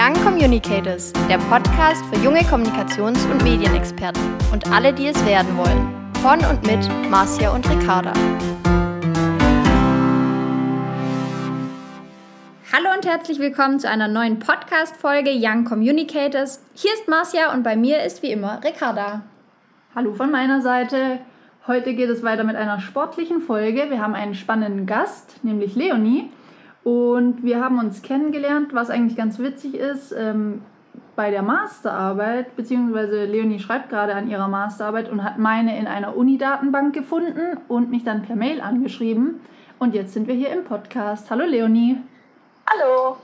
Young Communicators, der Podcast für junge Kommunikations- und Medienexperten und alle, die es werden wollen. Von und mit Marcia und Ricarda. Hallo und herzlich willkommen zu einer neuen Podcast-Folge Young Communicators. Hier ist Marcia und bei mir ist wie immer Ricarda. Hallo von meiner Seite. Heute geht es weiter mit einer sportlichen Folge. Wir haben einen spannenden Gast, nämlich Leonie. Und wir haben uns kennengelernt, was eigentlich ganz witzig ist, ähm, bei der Masterarbeit, beziehungsweise Leonie schreibt gerade an ihrer Masterarbeit und hat meine in einer Uni-Datenbank gefunden und mich dann per Mail angeschrieben. Und jetzt sind wir hier im Podcast. Hallo Leonie. Hallo.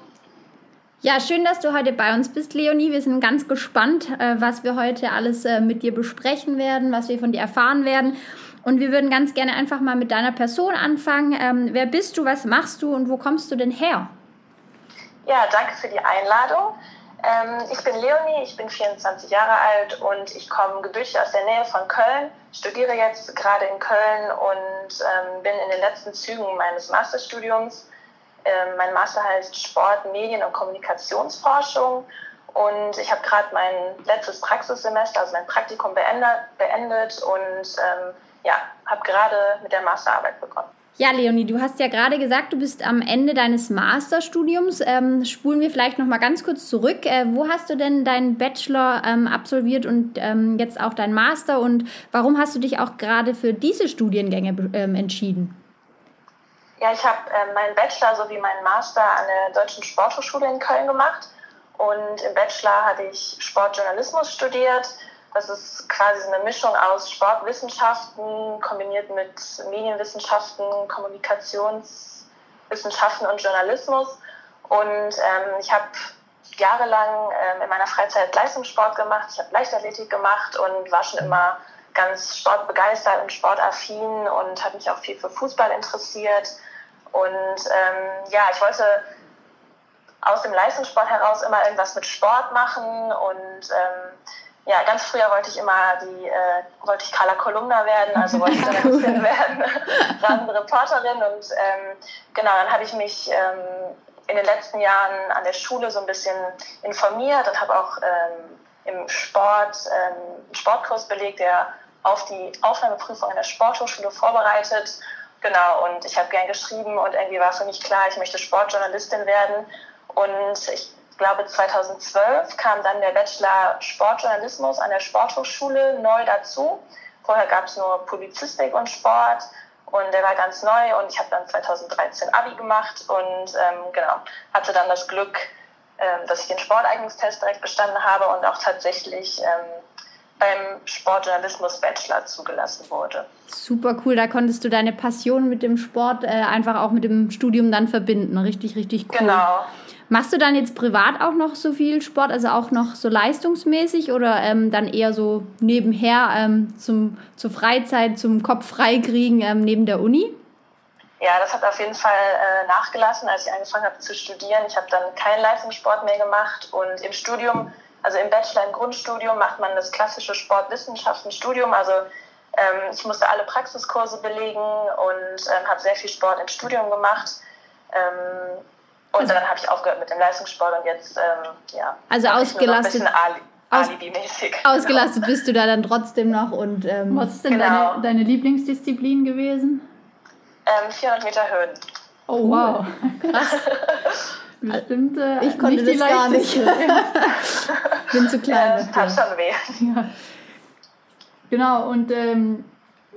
Ja, schön, dass du heute bei uns bist, Leonie. Wir sind ganz gespannt, äh, was wir heute alles äh, mit dir besprechen werden, was wir von dir erfahren werden. Und wir würden ganz gerne einfach mal mit deiner Person anfangen. Ähm, wer bist du, was machst du und wo kommst du denn her? Ja, danke für die Einladung. Ähm, ich bin Leonie, ich bin 24 Jahre alt und ich komme gebürtig aus der Nähe von Köln, studiere jetzt gerade in Köln und ähm, bin in den letzten Zügen meines Masterstudiums. Ähm, mein Master heißt Sport, Medien und Kommunikationsforschung und ich habe gerade mein letztes Praxissemester, also mein Praktikum beendet, beendet und ähm, ja, habe gerade mit der Masterarbeit begonnen. Ja, Leonie, du hast ja gerade gesagt, du bist am Ende deines Masterstudiums. Ähm, spulen wir vielleicht noch mal ganz kurz zurück. Äh, wo hast du denn deinen Bachelor ähm, absolviert und ähm, jetzt auch deinen Master? Und warum hast du dich auch gerade für diese Studiengänge ähm, entschieden? Ja, ich habe äh, meinen Bachelor sowie meinen Master an der Deutschen Sporthochschule in Köln gemacht. Und im Bachelor hatte ich Sportjournalismus studiert das ist quasi eine Mischung aus Sportwissenschaften kombiniert mit Medienwissenschaften, Kommunikationswissenschaften und Journalismus. Und ähm, ich habe jahrelang ähm, in meiner Freizeit Leistungssport gemacht. Ich habe Leichtathletik gemacht und war schon immer ganz sportbegeistert und sportaffin und habe mich auch viel für Fußball interessiert. Und ähm, ja, ich wollte aus dem Leistungssport heraus immer irgendwas mit Sport machen und ähm, ja, ganz früher wollte ich immer die, äh, wollte ich Carla Kolumna werden, also wollte ich Journalistin werden, rasende Reporterin und ähm, genau, dann habe ich mich ähm, in den letzten Jahren an der Schule so ein bisschen informiert und habe auch ähm, im Sport ähm, einen Sportkurs belegt, der auf die Aufnahmeprüfung an der Sporthochschule vorbereitet. Genau, und ich habe gern geschrieben und irgendwie war für mich klar, ich möchte Sportjournalistin werden. Und ich ich glaube 2012 kam dann der Bachelor Sportjournalismus an der Sporthochschule neu dazu. Vorher gab es nur Publizistik und Sport und der war ganz neu und ich habe dann 2013 Abi gemacht und ähm, genau hatte dann das Glück, ähm, dass ich den Sporteignungstest direkt bestanden habe und auch tatsächlich ähm, beim Sportjournalismus Bachelor zugelassen wurde. Super cool, da konntest du deine Passion mit dem Sport äh, einfach auch mit dem Studium dann verbinden. Richtig, richtig cool. Genau. Machst du dann jetzt privat auch noch so viel Sport, also auch noch so leistungsmäßig oder ähm, dann eher so nebenher ähm, zum, zur Freizeit, zum Kopf freikriegen ähm, neben der Uni? Ja, das hat auf jeden Fall äh, nachgelassen, als ich angefangen habe zu studieren. Ich habe dann keinen Leistungssport mehr gemacht und im Studium, also im Bachelor, im Grundstudium, macht man das klassische Sportwissenschaftenstudium. Also ähm, ich musste alle Praxiskurse belegen und ähm, habe sehr viel Sport im Studium gemacht. Ähm, und also, dann habe ich aufgehört mit dem Leistungssport und jetzt, ähm, ja. Also ausgelastet. Alibi-mäßig. Ausgelastet genau. bist du da dann trotzdem noch und. Ähm, Was ist denn genau. deine, deine Lieblingsdisziplin gewesen? Ähm, 400 Meter Höhen. Oh, wow. Krass. Bestimmt, äh, ich konnte das gar nicht. Bin zu klein. Ja, das tat schon weh. Ja. Genau, und ähm,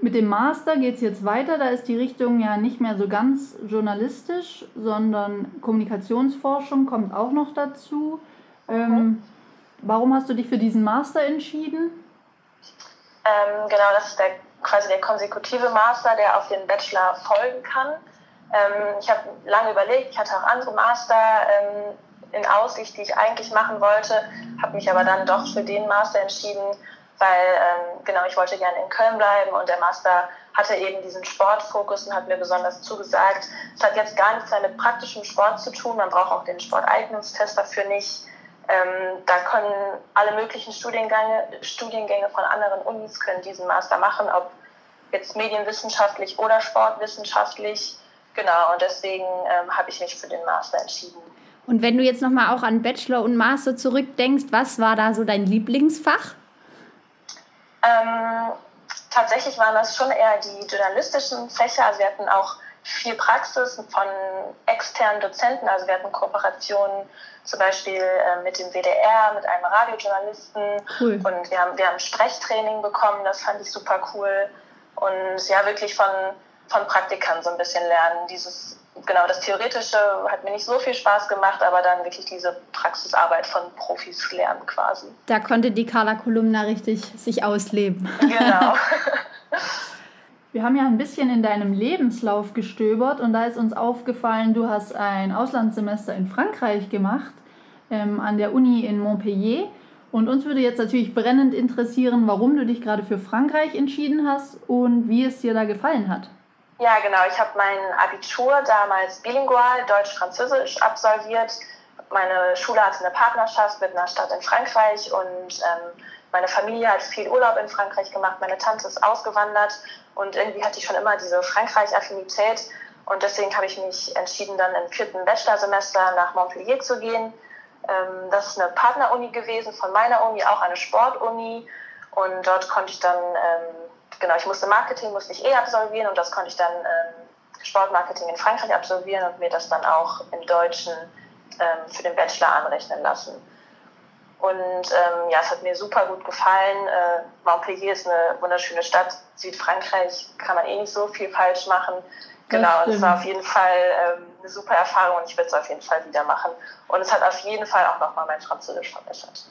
mit dem Master geht es jetzt weiter. Da ist die Richtung ja nicht mehr so ganz journalistisch, sondern Kommunikationsforschung kommt auch noch dazu. Ähm, warum hast du dich für diesen Master entschieden? Ähm, genau, das ist der, quasi der konsekutive Master, der auf den Bachelor folgen kann. Ähm, ich habe lange überlegt, ich hatte auch andere Master ähm, in Aussicht, die ich eigentlich machen wollte, habe mich aber dann doch für den Master entschieden, weil ähm, genau, ich wollte gerne in Köln bleiben und der Master hatte eben diesen Sportfokus und hat mir besonders zugesagt. Es hat jetzt gar nichts mehr mit praktischem Sport zu tun, man braucht auch den Sporteignungstest dafür nicht. Ähm, da können alle möglichen Studiengänge, Studiengänge von anderen Unis können diesen Master machen, ob jetzt medienwissenschaftlich oder sportwissenschaftlich. Genau, und deswegen ähm, habe ich mich für den Master entschieden. Und wenn du jetzt nochmal auch an Bachelor und Master zurückdenkst, was war da so dein Lieblingsfach? Ähm, tatsächlich waren das schon eher die journalistischen Fächer. Also wir hatten auch viel Praxis von externen Dozenten. Also wir hatten Kooperationen zum Beispiel äh, mit dem WDR, mit einem Radiojournalisten. Cool. Und wir haben, wir haben Sprechtraining bekommen, das fand ich super cool. Und ja, wirklich von, von Praktikern so ein bisschen lernen. Dieses, genau, das Theoretische hat mir nicht so viel Spaß gemacht, aber dann wirklich diese Praxisarbeit von Profis lernen quasi. Da konnte die Carla Kolumna richtig sich ausleben. Genau. Wir haben ja ein bisschen in deinem Lebenslauf gestöbert und da ist uns aufgefallen, du hast ein Auslandssemester in Frankreich gemacht, ähm, an der Uni in Montpellier. Und uns würde jetzt natürlich brennend interessieren, warum du dich gerade für Frankreich entschieden hast und wie es dir da gefallen hat. Ja, genau. Ich habe mein Abitur damals bilingual, Deutsch-Französisch absolviert. Meine Schule hatte eine Partnerschaft mit einer Stadt in Frankreich und ähm, meine Familie hat viel Urlaub in Frankreich gemacht. Meine Tante ist ausgewandert und irgendwie hatte ich schon immer diese Frankreich-Affinität. Und deswegen habe ich mich entschieden, dann im vierten Bachelorsemester nach Montpellier zu gehen. Ähm, das ist eine Partneruni gewesen von meiner Uni, auch eine Sportuni. Und dort konnte ich dann, ähm, genau, ich musste Marketing, musste ich eh absolvieren und das konnte ich dann ähm, Sportmarketing in Frankreich absolvieren und mir das dann auch im Deutschen für den Bachelor anrechnen lassen. Und ähm, ja, es hat mir super gut gefallen. Äh, Montpellier ist eine wunderschöne Stadt. Südfrankreich kann man eh nicht so viel falsch machen. Genau, und es war auf jeden Fall ähm, eine super Erfahrung und ich würde es auf jeden Fall wieder machen. Und es hat auf jeden Fall auch nochmal mein Französisch verbessert.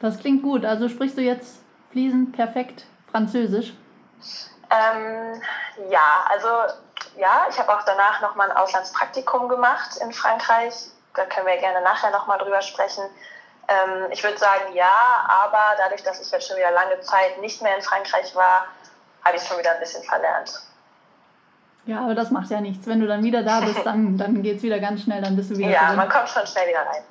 Das klingt gut. Also sprichst du jetzt fließend perfekt Französisch? Ähm, ja, also ja, ich habe auch danach nochmal ein Auslandspraktikum gemacht in Frankreich. Da können wir gerne nachher nochmal drüber sprechen. Ähm, ich würde sagen ja, aber dadurch, dass ich jetzt schon wieder lange Zeit nicht mehr in Frankreich war, habe ich es schon wieder ein bisschen verlernt. Ja, aber das macht ja nichts. Wenn du dann wieder da bist, dann, dann geht es wieder ganz schnell, dann bist du wieder Ja, drin. man kommt schon schnell wieder rein.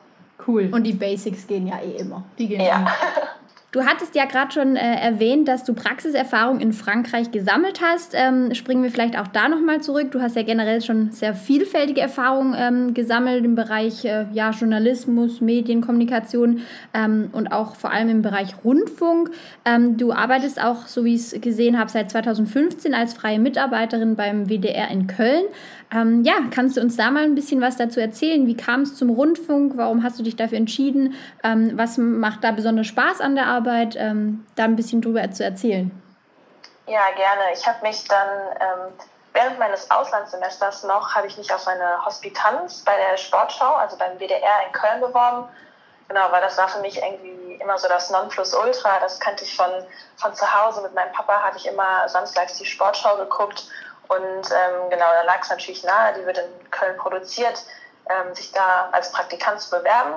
Cool. Und die Basics gehen ja eh immer. Die gehen ja. immer. Du hattest ja gerade schon äh, erwähnt, dass du Praxiserfahrung in Frankreich gesammelt hast. Ähm, springen wir vielleicht auch da nochmal zurück. Du hast ja generell schon sehr vielfältige Erfahrungen ähm, gesammelt im Bereich äh, ja, Journalismus, Medienkommunikation ähm, und auch vor allem im Bereich Rundfunk. Ähm, du arbeitest auch, so wie ich es gesehen habe, seit 2015 als freie Mitarbeiterin beim WDR in Köln. Ähm, ja, kannst du uns da mal ein bisschen was dazu erzählen? Wie kam es zum Rundfunk? Warum hast du dich dafür entschieden? Ähm, was macht da besonders Spaß an der Arbeit? Ähm, da ein bisschen drüber zu erzählen. Ja, gerne. Ich habe mich dann ähm, während meines Auslandssemesters noch, habe ich mich auf eine Hospitanz bei der Sportschau, also beim WDR in Köln beworben. Genau, weil das war für mich irgendwie immer so das Nonplusultra. Das kannte ich von, von zu Hause. Mit meinem Papa hatte ich immer samstags die Sportschau geguckt und ähm, genau, da lag es natürlich nahe, die wird in Köln produziert, ähm, sich da als Praktikant zu bewerben.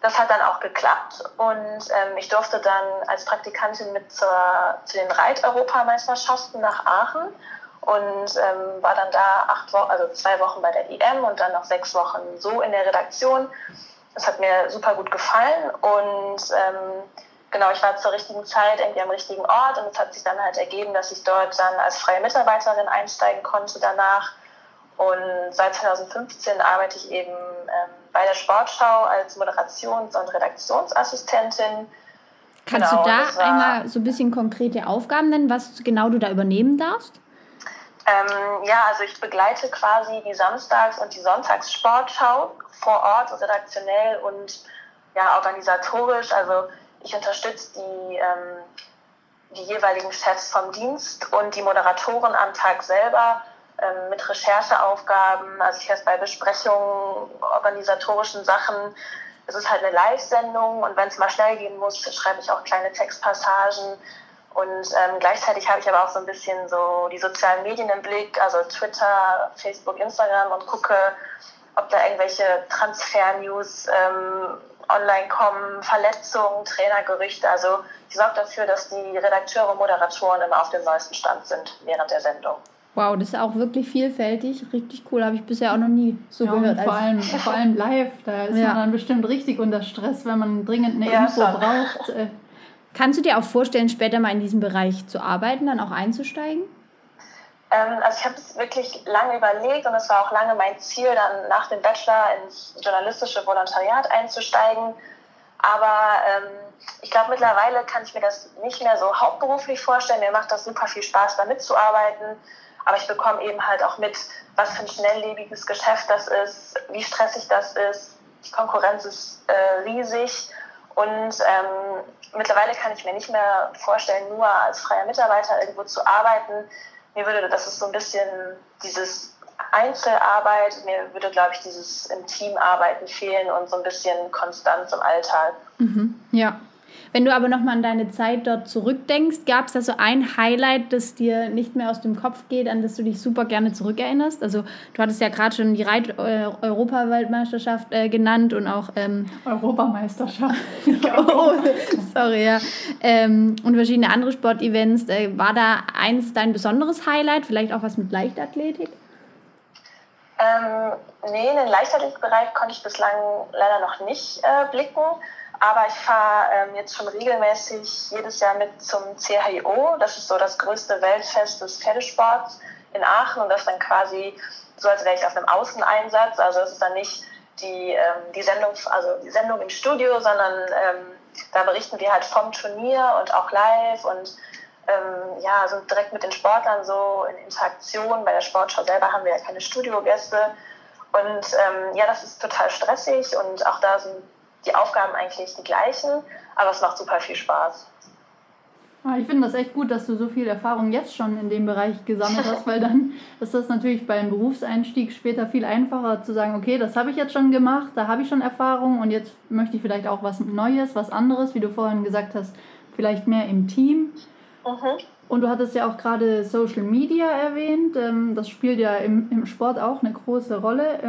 Das hat dann auch geklappt und ähm, ich durfte dann als Praktikantin mit zur, zu den Reit-Europameisterschaften nach Aachen und ähm, war dann da acht Wochen, also zwei Wochen bei der EM und dann noch sechs Wochen so in der Redaktion. Das hat mir super gut gefallen und ähm, genau, ich war zur richtigen Zeit irgendwie am richtigen Ort und es hat sich dann halt ergeben, dass ich dort dann als freie Mitarbeiterin einsteigen konnte danach. Und seit 2015 arbeite ich eben ähm, bei der Sportschau als Moderations- und Redaktionsassistentin. Kannst genau, du da einmal so ein bisschen konkrete Aufgaben nennen, was genau du da übernehmen darfst? Ähm, ja, also ich begleite quasi die Samstags- und die Sonntagssportschau vor Ort, redaktionell und ja, organisatorisch. Also ich unterstütze die, ähm, die jeweiligen Chefs vom Dienst und die Moderatoren am Tag selber ähm, mit Rechercheaufgaben. Also ich helfe bei Besprechungen, organisatorischen Sachen. Es ist halt eine Live-Sendung und wenn es mal schnell gehen muss, schreibe ich auch kleine Textpassagen. Und ähm, gleichzeitig habe ich aber auch so ein bisschen so die sozialen Medien im Blick, also Twitter, Facebook, Instagram und gucke, ob da irgendwelche Transfer-News ähm, online kommen, Verletzungen, Trainergerüchte. Also ich sorge dafür, dass die Redakteure und Moderatoren immer auf dem neuesten Stand sind während der Sendung. Wow, das ist auch wirklich vielfältig, richtig cool, habe ich bisher auch noch nie so ja, gehört. Vor allem, vor allem live, da ist ja. man dann bestimmt richtig unter Stress, wenn man dringend eine ja, Info schon. braucht. Äh. Kannst du dir auch vorstellen, später mal in diesem Bereich zu arbeiten, dann auch einzusteigen? Ähm, also ich habe es wirklich lange überlegt und es war auch lange mein Ziel, dann nach dem Bachelor ins journalistische Volontariat einzusteigen. Aber ähm, ich glaube, mittlerweile kann ich mir das nicht mehr so hauptberuflich vorstellen. Mir macht das super viel Spaß, da mitzuarbeiten. Aber ich bekomme eben halt auch mit, was für ein schnelllebiges Geschäft das ist, wie stressig das ist. Die Konkurrenz ist äh, riesig. Und ähm, mittlerweile kann ich mir nicht mehr vorstellen, nur als freier Mitarbeiter irgendwo zu arbeiten. Mir würde, das ist so ein bisschen dieses Einzelarbeit, mir würde, glaube ich, dieses im Team arbeiten fehlen und so ein bisschen Konstanz im Alltag. Mhm. Ja, wenn du aber nochmal an deine Zeit dort zurückdenkst, gab es da so ein Highlight, das dir nicht mehr aus dem Kopf geht, an das du dich super gerne zurückerinnerst? Also du hattest ja gerade schon die Reit-Europaweltmeisterschaft äh, genannt und auch... Ähm, Europameisterschaft. oh, sorry, ja. Ähm, und verschiedene andere Sportevents. Äh, war da eins dein besonderes Highlight? Vielleicht auch was mit Leichtathletik? Ähm, nee, in den Leichtathletikbereich konnte ich bislang leider noch nicht äh, blicken. Aber ich fahre ähm, jetzt schon regelmäßig jedes Jahr mit zum CHIO. Das ist so das größte Weltfest des Pferdesports in Aachen. Und das dann quasi so, als wäre ich auf einem Außeneinsatz. Also es ist dann nicht die, ähm, die, Sendung, also die Sendung im Studio, sondern ähm, da berichten wir halt vom Turnier und auch live und ähm, ja, so direkt mit den Sportlern so in Interaktion. Bei der Sportschau selber haben wir ja keine Studiogäste. Und ähm, ja, das ist total stressig und auch da sind die Aufgaben eigentlich die gleichen, aber es macht super viel Spaß. Ah, ich finde das echt gut, dass du so viel Erfahrung jetzt schon in dem Bereich gesammelt hast, weil dann ist das natürlich beim Berufseinstieg später viel einfacher zu sagen, okay, das habe ich jetzt schon gemacht, da habe ich schon Erfahrung und jetzt möchte ich vielleicht auch was Neues, was anderes, wie du vorhin gesagt hast, vielleicht mehr im Team. Mhm. Und du hattest ja auch gerade Social Media erwähnt, ähm, das spielt ja im, im Sport auch eine große Rolle.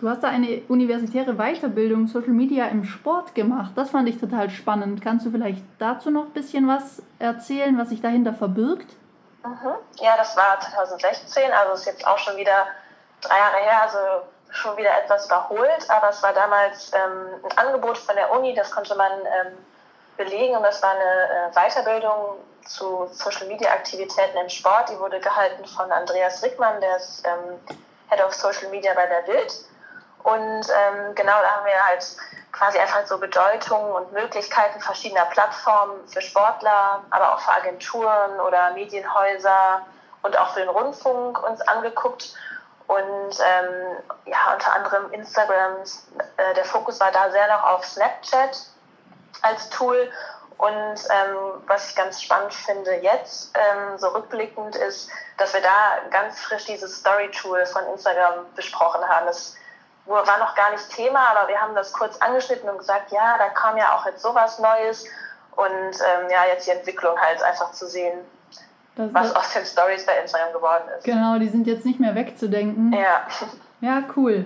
Du hast da eine universitäre Weiterbildung Social Media im Sport gemacht. Das fand ich total spannend. Kannst du vielleicht dazu noch ein bisschen was erzählen, was sich dahinter verbirgt? Mhm. Ja, das war 2016, also ist jetzt auch schon wieder drei Jahre her, also schon wieder etwas überholt. Aber es war damals ähm, ein Angebot von der Uni, das konnte man ähm, belegen und das war eine äh, Weiterbildung zu Social Media Aktivitäten im Sport. Die wurde gehalten von Andreas Rickmann, der ist ähm, Head of Social Media bei der Bild. Und ähm, genau da haben wir halt quasi einfach so Bedeutungen und Möglichkeiten verschiedener Plattformen für Sportler, aber auch für Agenturen oder Medienhäuser und auch für den Rundfunk uns angeguckt. Und ähm, ja, unter anderem Instagram, äh, der Fokus war da sehr noch auf Snapchat als Tool. Und ähm, was ich ganz spannend finde jetzt, ähm, so rückblickend, ist, dass wir da ganz frisch dieses Story-Tool von Instagram besprochen haben. Das war noch gar nicht Thema, aber wir haben das kurz angeschnitten und gesagt, ja, da kam ja auch jetzt sowas Neues und ähm, ja, jetzt die Entwicklung halt einfach zu sehen, das was aus den Stories bei Instagram geworden ist. Genau, die sind jetzt nicht mehr wegzudenken. Ja. Ja, cool.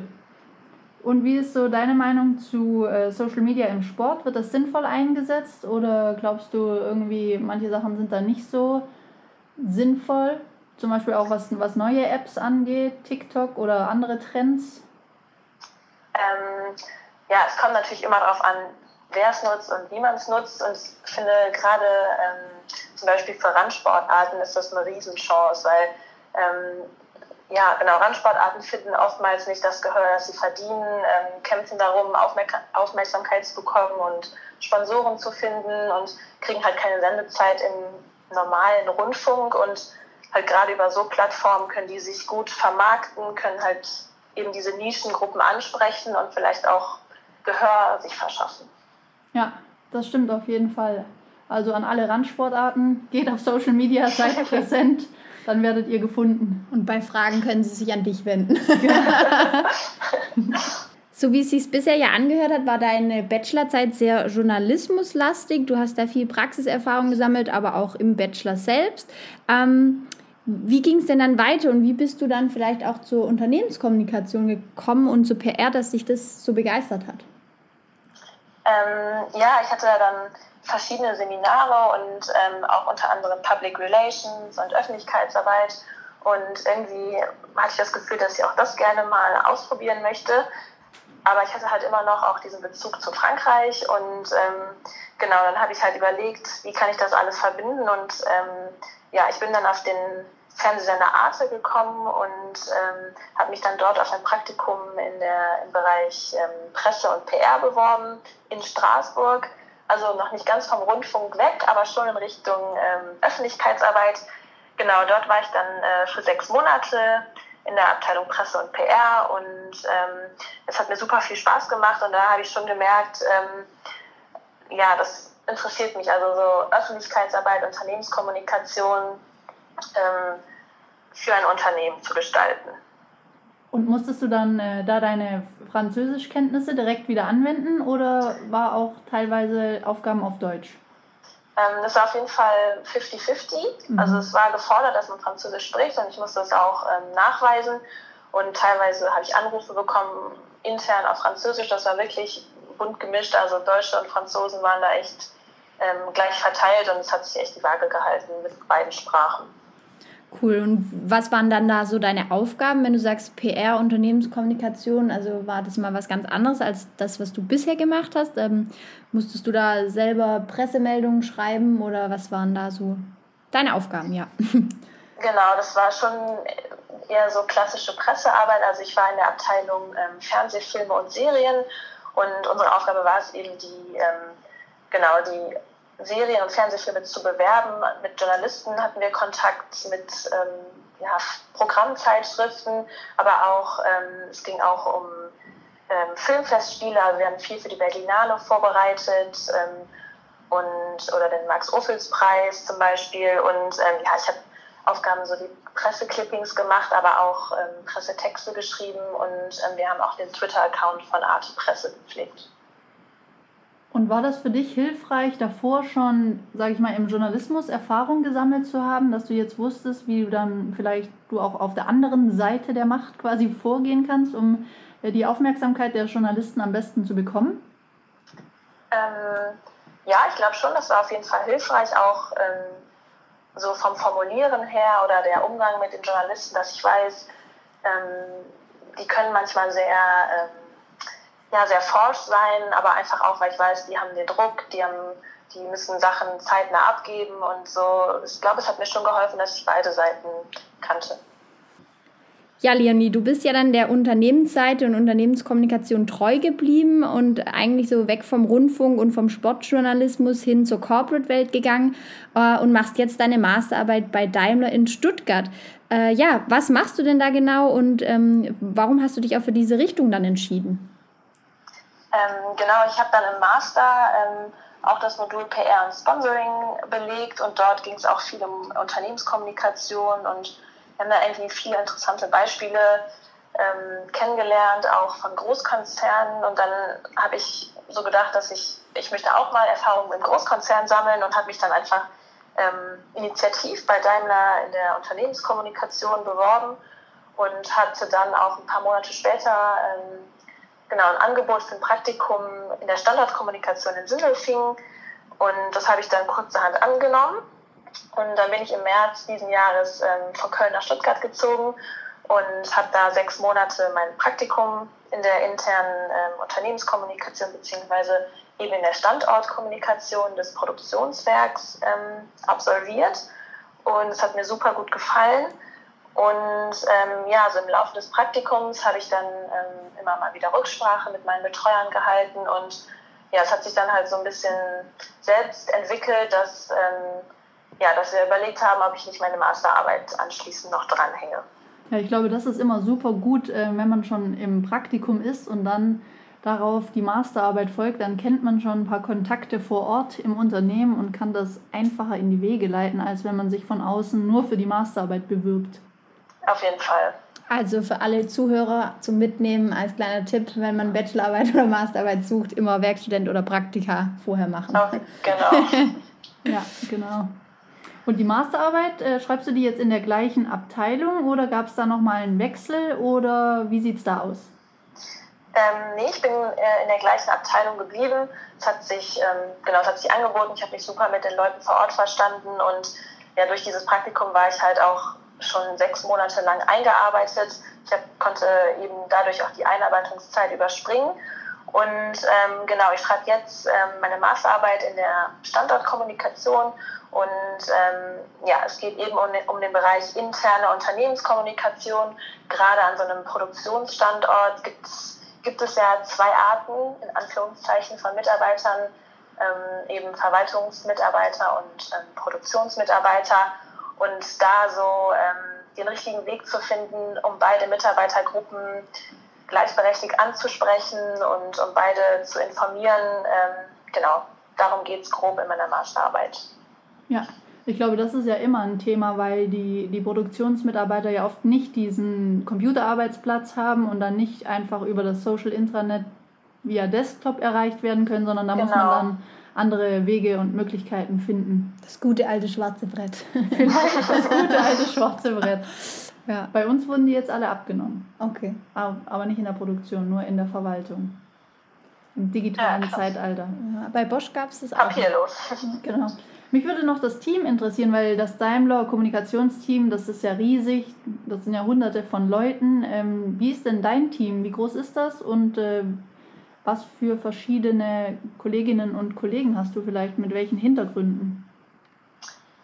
Und wie ist so deine Meinung zu äh, Social Media im Sport? Wird das sinnvoll eingesetzt oder glaubst du irgendwie, manche Sachen sind da nicht so sinnvoll? Zum Beispiel auch was, was neue Apps angeht, TikTok oder andere Trends? Ähm, ja, es kommt natürlich immer darauf an, wer es nutzt und wie man es nutzt. Und ich finde gerade ähm, zum Beispiel für Randsportarten ist das eine Riesenchance, weil ähm, ja, genau, Randsportarten finden oftmals nicht das Gehör, das sie verdienen, ähm, kämpfen darum, Aufmerk Aufmerksamkeit zu bekommen und Sponsoren zu finden und kriegen halt keine Sendezeit im normalen Rundfunk und halt gerade über so Plattformen können die sich gut vermarkten, können halt eben diese Nischengruppen ansprechen und vielleicht auch Gehör sich verschaffen. Ja, das stimmt auf jeden Fall. Also an alle Randsportarten, geht auf Social Media, seid präsent, dann werdet ihr gefunden. Und bei Fragen können sie sich an dich wenden. so wie es sich bisher ja angehört hat, war deine Bachelorzeit sehr journalismuslastig. Du hast da viel Praxiserfahrung gesammelt, aber auch im Bachelor selbst. Ähm, wie ging es denn dann weiter und wie bist du dann vielleicht auch zur Unternehmenskommunikation gekommen und zur PR, dass dich das so begeistert hat? Ähm, ja, ich hatte dann verschiedene Seminare und ähm, auch unter anderem Public Relations und Öffentlichkeitsarbeit. Und irgendwie hatte ich das Gefühl, dass ich auch das gerne mal ausprobieren möchte. Aber ich hatte halt immer noch auch diesen Bezug zu Frankreich und ähm, genau, dann habe ich halt überlegt, wie kann ich das alles verbinden und ähm, ja, ich bin dann auf den Fernsehsender Arte gekommen und ähm, habe mich dann dort auf ein Praktikum in der, im Bereich ähm, Presse und PR beworben in Straßburg. Also noch nicht ganz vom Rundfunk weg, aber schon in Richtung ähm, Öffentlichkeitsarbeit. Genau, dort war ich dann äh, für sechs Monate in der Abteilung Presse und PR und ähm, es hat mir super viel Spaß gemacht und da habe ich schon gemerkt, ähm, ja, das interessiert mich, also so Öffentlichkeitsarbeit, Unternehmenskommunikation ähm, für ein Unternehmen zu gestalten. Und musstest du dann äh, da deine Französischkenntnisse direkt wieder anwenden oder war auch teilweise Aufgaben auf Deutsch? Ähm, das war auf jeden Fall 50-50. Mhm. Also es war gefordert, dass man Französisch spricht und ich musste es auch ähm, nachweisen. Und teilweise habe ich Anrufe bekommen, intern auf Französisch. Das war wirklich bunt gemischt. Also Deutsche und Franzosen waren da echt ähm, gleich verteilt und es hat sich echt die Waage gehalten mit beiden Sprachen. Cool. Und was waren dann da so deine Aufgaben, wenn du sagst PR, Unternehmenskommunikation? Also war das mal was ganz anderes als das, was du bisher gemacht hast? Ähm, musstest du da selber Pressemeldungen schreiben oder was waren da so deine Aufgaben? Ja. Genau, das war schon eher so klassische Pressearbeit. Also ich war in der Abteilung ähm, Fernsehfilme und Serien und unsere Aufgabe war es eben, die ähm, genau die Serien und Fernsehfilme zu bewerben. Mit Journalisten hatten wir Kontakt, mit ähm, ja, Programmzeitschriften, aber auch, ähm, es ging auch um ähm, Filmfestspiele. Also wir haben viel für die Berlinale vorbereitet ähm, und, oder den Max-Ophüls-Preis zum Beispiel. Und ähm, ja, ich habe Aufgaben so wie Presseclippings gemacht, aber auch ähm, Pressetexte geschrieben und wir haben auch den Twitter-Account von Arte Presse gepflegt. Und war das für dich hilfreich, davor schon, sage ich mal, im Journalismus Erfahrung gesammelt zu haben, dass du jetzt wusstest, wie du dann vielleicht du auch auf der anderen Seite der Macht quasi vorgehen kannst, um äh, die Aufmerksamkeit der Journalisten am besten zu bekommen? Ähm, ja, ich glaube schon, das war auf jeden Fall hilfreich, auch ähm, so vom Formulieren her oder der Umgang mit den Journalisten, dass ich weiß, ähm, die können manchmal sehr ähm, ja, sehr forsch sein, aber einfach auch, weil ich weiß, die haben den Druck, die, haben, die müssen Sachen zeitnah abgeben und so. Ich glaube, es hat mir schon geholfen, dass ich beide Seiten kannte. Ja, Leonie, du bist ja dann der Unternehmensseite und Unternehmenskommunikation treu geblieben und eigentlich so weg vom Rundfunk und vom Sportjournalismus hin zur Corporate-Welt gegangen äh, und machst jetzt deine Masterarbeit bei Daimler in Stuttgart. Äh, ja, was machst du denn da genau und ähm, warum hast du dich auch für diese Richtung dann entschieden? Ähm, genau, ich habe dann im Master ähm, auch das Modul PR und Sponsoring belegt und dort ging es auch viel um Unternehmenskommunikation und wir haben da irgendwie viele interessante Beispiele ähm, kennengelernt, auch von Großkonzernen und dann habe ich so gedacht, dass ich, ich möchte auch mal Erfahrungen im Großkonzern sammeln und habe mich dann einfach ähm, initiativ bei Daimler in der Unternehmenskommunikation beworben und hatte dann auch ein paar Monate später ähm, genau ein Angebot für ein Praktikum in der Standortkommunikation in Sindelfingen und das habe ich dann kurzerhand angenommen. Und dann bin ich im März diesen Jahres ähm, von Köln nach Stuttgart gezogen und habe da sechs Monate mein Praktikum in der internen ähm, Unternehmenskommunikation beziehungsweise eben in der Standortkommunikation des Produktionswerks ähm, absolviert. Und es hat mir super gut gefallen. Und ähm, ja, also im Laufe des Praktikums habe ich dann ähm, immer mal wieder Rücksprache mit meinen Betreuern gehalten und ja, es hat sich dann halt so ein bisschen selbst entwickelt, dass, ähm, ja, dass wir überlegt haben, ob ich nicht meine Masterarbeit anschließend noch dranhänge. Ja, ich glaube, das ist immer super gut, äh, wenn man schon im Praktikum ist und dann darauf die Masterarbeit folgt, dann kennt man schon ein paar Kontakte vor Ort im Unternehmen und kann das einfacher in die Wege leiten, als wenn man sich von außen nur für die Masterarbeit bewirbt. Auf jeden Fall. Also für alle Zuhörer zum Mitnehmen als kleiner Tipp, wenn man Bachelorarbeit oder Masterarbeit sucht, immer Werkstudent oder Praktika vorher machen. Oh, genau. ja, genau. Und die Masterarbeit, äh, schreibst du die jetzt in der gleichen Abteilung oder gab es da nochmal einen Wechsel oder wie sieht es da aus? Ähm, nee, ich bin äh, in der gleichen Abteilung geblieben. Es hat sich, ähm, genau, es hat sich angeboten. Ich habe mich super mit den Leuten vor Ort verstanden und ja, durch dieses Praktikum war ich halt auch schon sechs Monate lang eingearbeitet. Ich hab, konnte eben dadurch auch die Einarbeitungszeit überspringen. Und ähm, genau, ich schreibe jetzt ähm, meine Masterarbeit in der Standortkommunikation und ähm, ja, es geht eben um, um, den Bereich interne Unternehmenskommunikation. Gerade an so einem Produktionsstandort gibt es ja zwei Arten, in Anführungszeichen, von Mitarbeitern, ähm, eben Verwaltungsmitarbeiter und ähm, Produktionsmitarbeiter. Und da so ähm, den richtigen Weg zu finden, um beide Mitarbeitergruppen gleichberechtigt anzusprechen und um beide zu informieren. Ähm, genau, darum geht es grob in meiner Masterarbeit. Ja, ich glaube, das ist ja immer ein Thema, weil die, die Produktionsmitarbeiter ja oft nicht diesen Computerarbeitsplatz haben und dann nicht einfach über das Social Intranet via Desktop erreicht werden können, sondern da genau. muss man genau. dann andere Wege und Möglichkeiten finden. Das gute alte schwarze Brett. Vielleicht das gute alte schwarze Brett. Ja. Bei uns wurden die jetzt alle abgenommen. Okay. Aber nicht in der Produktion, nur in der Verwaltung. Im digitalen ja, Zeitalter. Ja, bei Bosch gab es das auch. Papierlos. Genau. Mich würde noch das Team interessieren, weil das Daimler Kommunikationsteam, das ist ja riesig, das sind ja hunderte von Leuten. Ähm, wie ist denn dein Team? Wie groß ist das und äh, was für verschiedene Kolleginnen und Kollegen hast du vielleicht mit welchen Hintergründen?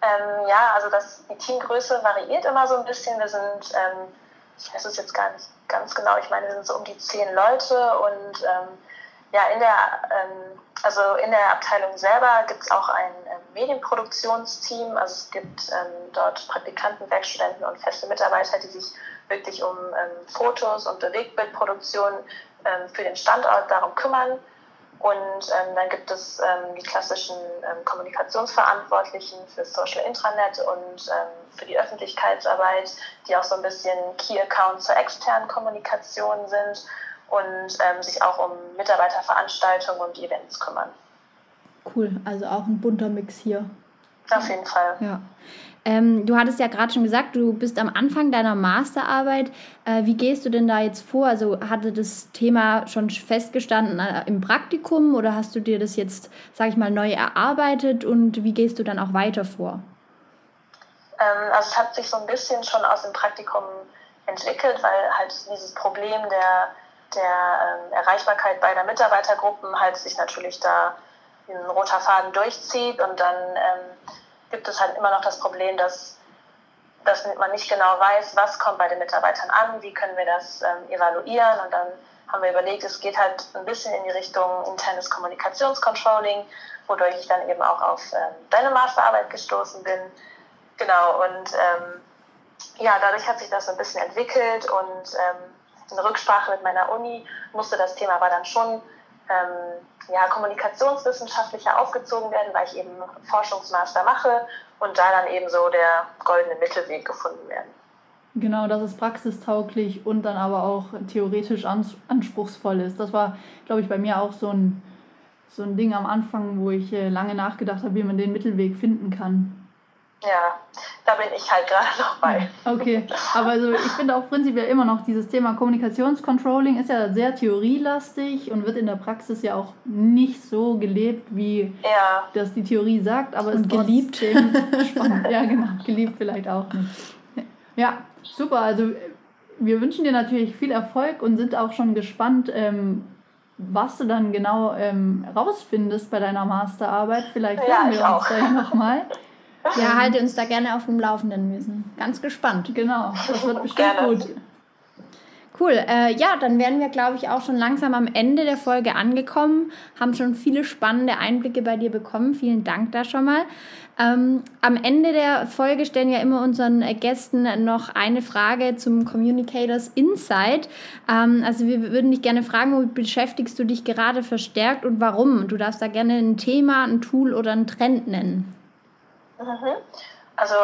Ähm, ja, also das, die Teamgröße variiert immer so ein bisschen. Wir sind, ähm, ich weiß es jetzt gar nicht ganz genau, ich meine, wir sind so um die zehn Leute und ähm, ja, in der, ähm, also in der Abteilung selber gibt es auch ein ähm, Medienproduktionsteam. Also es gibt ähm, dort Praktikanten, Werkstudenten und feste Mitarbeiter, die sich wirklich um Fotos und Bewegtbildproduktion für den Standort darum kümmern. Und ähm, dann gibt es ähm, die klassischen ähm, Kommunikationsverantwortlichen für Social Intranet und ähm, für die Öffentlichkeitsarbeit, die auch so ein bisschen Key Account zur externen Kommunikation sind und ähm, sich auch um Mitarbeiterveranstaltungen und Events kümmern. Cool, also auch ein bunter Mix hier. Auf jeden Fall. Ja. Ähm, du hattest ja gerade schon gesagt, du bist am Anfang deiner Masterarbeit. Äh, wie gehst du denn da jetzt vor? Also hatte das Thema schon festgestanden äh, im Praktikum oder hast du dir das jetzt, sag ich mal, neu erarbeitet und wie gehst du dann auch weiter vor? Ähm, also es hat sich so ein bisschen schon aus dem Praktikum entwickelt, weil halt dieses Problem der, der ähm, Erreichbarkeit beider Mitarbeitergruppen halt sich natürlich da ein roter Faden durchzieht und dann ähm, gibt es halt immer noch das Problem, dass, dass man nicht genau weiß, was kommt bei den Mitarbeitern an, wie können wir das ähm, evaluieren und dann haben wir überlegt, es geht halt ein bisschen in die Richtung internes Kommunikationscontrolling, wodurch ich dann eben auch auf ähm, deine Masterarbeit gestoßen bin. Genau, und ähm, ja, dadurch hat sich das ein bisschen entwickelt und ähm, in Rücksprache mit meiner Uni musste das Thema aber dann schon ähm, ja, kommunikationswissenschaftlicher aufgezogen werden, weil ich eben Forschungsmaster mache und da dann eben so der goldene Mittelweg gefunden werden. Genau, dass es praxistauglich und dann aber auch theoretisch anspruchsvoll ist. Das war, glaube ich, bei mir auch so ein, so ein Ding am Anfang, wo ich äh, lange nachgedacht habe, wie man den Mittelweg finden kann. Ja, da bin ich halt gerade noch bei. Okay, aber also ich finde auch prinzipiell immer noch dieses Thema Kommunikationscontrolling ist ja sehr theorielastig und wird in der Praxis ja auch nicht so gelebt, wie ja. das die Theorie sagt, aber es ist geliebt. spannend. Ja, genau, geliebt vielleicht auch nicht. Ja, super. Also wir wünschen dir natürlich viel Erfolg und sind auch schon gespannt, ähm, was du dann genau ähm, rausfindest bei deiner Masterarbeit. Vielleicht ja, hören wir uns auch. da ja nochmal. Ja, halte uns da gerne auf dem Laufenden müssen. Ganz gespannt. Genau, das wird bestimmt gerne. gut. Cool. Äh, ja, dann wären wir, glaube ich, auch schon langsam am Ende der Folge angekommen, haben schon viele spannende Einblicke bei dir bekommen. Vielen Dank da schon mal. Ähm, am Ende der Folge stellen wir immer unseren Gästen noch eine Frage zum Communicators Insight. Ähm, also wir würden dich gerne fragen, womit beschäftigst du dich gerade verstärkt und warum? Du darfst da gerne ein Thema, ein Tool oder einen Trend nennen. Mhm. Also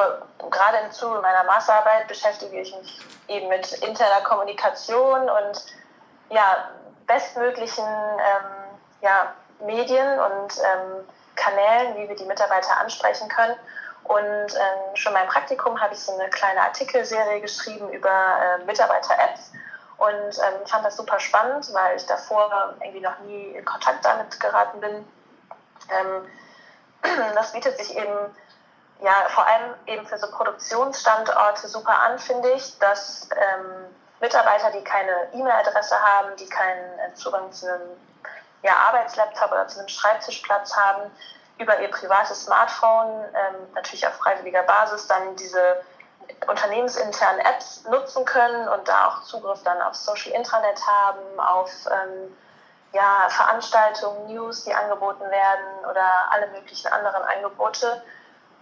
gerade im Zuge meiner Masterarbeit beschäftige ich mich eben mit interner Kommunikation und ja, bestmöglichen ähm, ja, Medien und ähm, Kanälen, wie wir die Mitarbeiter ansprechen können. Und ähm, schon beim Praktikum habe ich so eine kleine Artikelserie geschrieben über äh, Mitarbeiter-Apps und ähm, fand das super spannend, weil ich davor irgendwie noch nie in Kontakt damit geraten bin. Ähm, das bietet sich eben ja, vor allem eben für so Produktionsstandorte super an, finde ich, dass ähm, Mitarbeiter, die keine E-Mail-Adresse haben, die keinen äh, Zugang zu einem ja, Arbeitslaptop oder zu einem Schreibtischplatz haben, über ihr privates Smartphone, ähm, natürlich auf freiwilliger Basis, dann diese unternehmensinternen Apps nutzen können und da auch Zugriff dann auf Social Intranet haben, auf ähm, ja, Veranstaltungen, News, die angeboten werden oder alle möglichen anderen Angebote.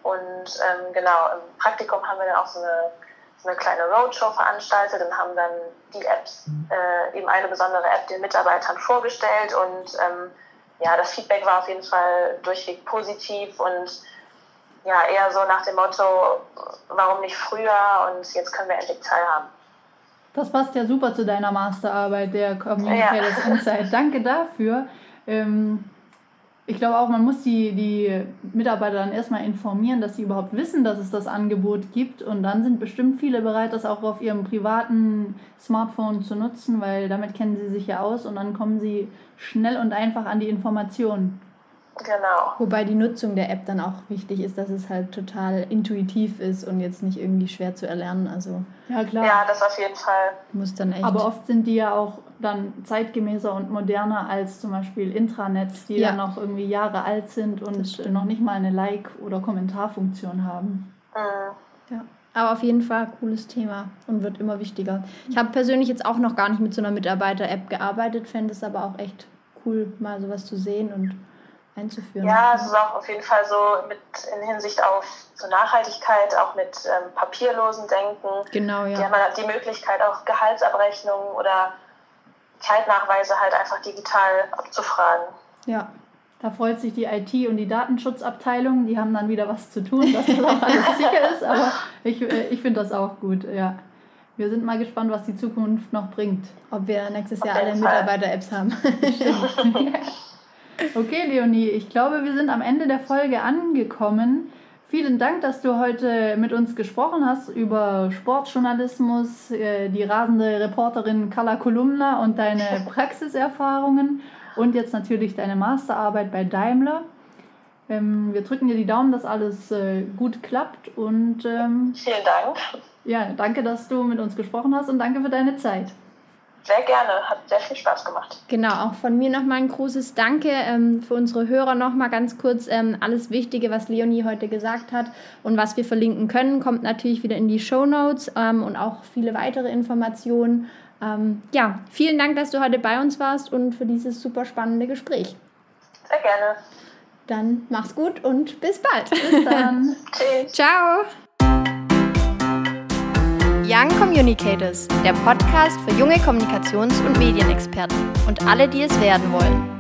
Und ähm, genau, im Praktikum haben wir dann auch so eine, so eine kleine Roadshow veranstaltet und haben dann die Apps, äh, eben eine besondere App den Mitarbeitern vorgestellt. Und ähm, ja, das Feedback war auf jeden Fall durchweg positiv und ja, eher so nach dem Motto, warum nicht früher und jetzt können wir endlich teilhaben. Das passt ja super zu deiner Masterarbeit, der Communicators ja. Insight. Danke dafür. Ähm, ich glaube auch, man muss die, die Mitarbeiter dann erstmal informieren, dass sie überhaupt wissen, dass es das Angebot gibt. Und dann sind bestimmt viele bereit, das auch auf ihrem privaten Smartphone zu nutzen, weil damit kennen sie sich ja aus und dann kommen sie schnell und einfach an die Informationen. Genau. Wobei die Nutzung der App dann auch wichtig ist, dass es halt total intuitiv ist und jetzt nicht irgendwie schwer zu erlernen. Also ja klar. Ja, das auf jeden Fall. Muss dann echt. Aber oft sind die ja auch dann zeitgemäßer und moderner als zum Beispiel Intranets, die ja. dann noch irgendwie Jahre alt sind und noch nicht mal eine Like- oder Kommentarfunktion haben. Mhm. Ja. Aber auf jeden Fall cooles Thema und wird immer wichtiger. Ich habe persönlich jetzt auch noch gar nicht mit so einer Mitarbeiter-App gearbeitet, fände es aber auch echt cool, mal sowas zu sehen und einzuführen. Ja, es ist auch auf jeden Fall so mit in Hinsicht auf so Nachhaltigkeit, auch mit ähm, papierlosen Denken. Genau, ja. Die haben halt die Möglichkeit, auch Gehaltsabrechnungen oder Zeitnachweise halt einfach digital abzufragen. Ja, da freut sich die IT und die Datenschutzabteilung, die haben dann wieder was zu tun, dass das auch alles sicher ist, aber ich, äh, ich finde das auch gut, ja. Wir sind mal gespannt, was die Zukunft noch bringt. Ob wir nächstes Jahr alle Mitarbeiter-Apps haben. Okay, Leonie, ich glaube, wir sind am Ende der Folge angekommen. Vielen Dank, dass du heute mit uns gesprochen hast über Sportjournalismus, äh, die rasende Reporterin Carla Kolumna und deine Praxiserfahrungen und jetzt natürlich deine Masterarbeit bei Daimler. Ähm, wir drücken dir die Daumen, dass alles äh, gut klappt und ähm, vielen Dank. Ja, danke, dass du mit uns gesprochen hast und danke für deine Zeit. Sehr gerne, hat sehr viel Spaß gemacht. Genau, auch von mir nochmal ein großes Danke ähm, für unsere Hörer nochmal ganz kurz. Ähm, alles Wichtige, was Leonie heute gesagt hat und was wir verlinken können, kommt natürlich wieder in die Show Notes ähm, und auch viele weitere Informationen. Ähm, ja, vielen Dank, dass du heute bei uns warst und für dieses super spannende Gespräch. Sehr gerne. Dann mach's gut und bis bald. Bis dann. Tschüss. Ciao. Young Communicators, der Podcast für junge Kommunikations- und Medienexperten und alle, die es werden wollen.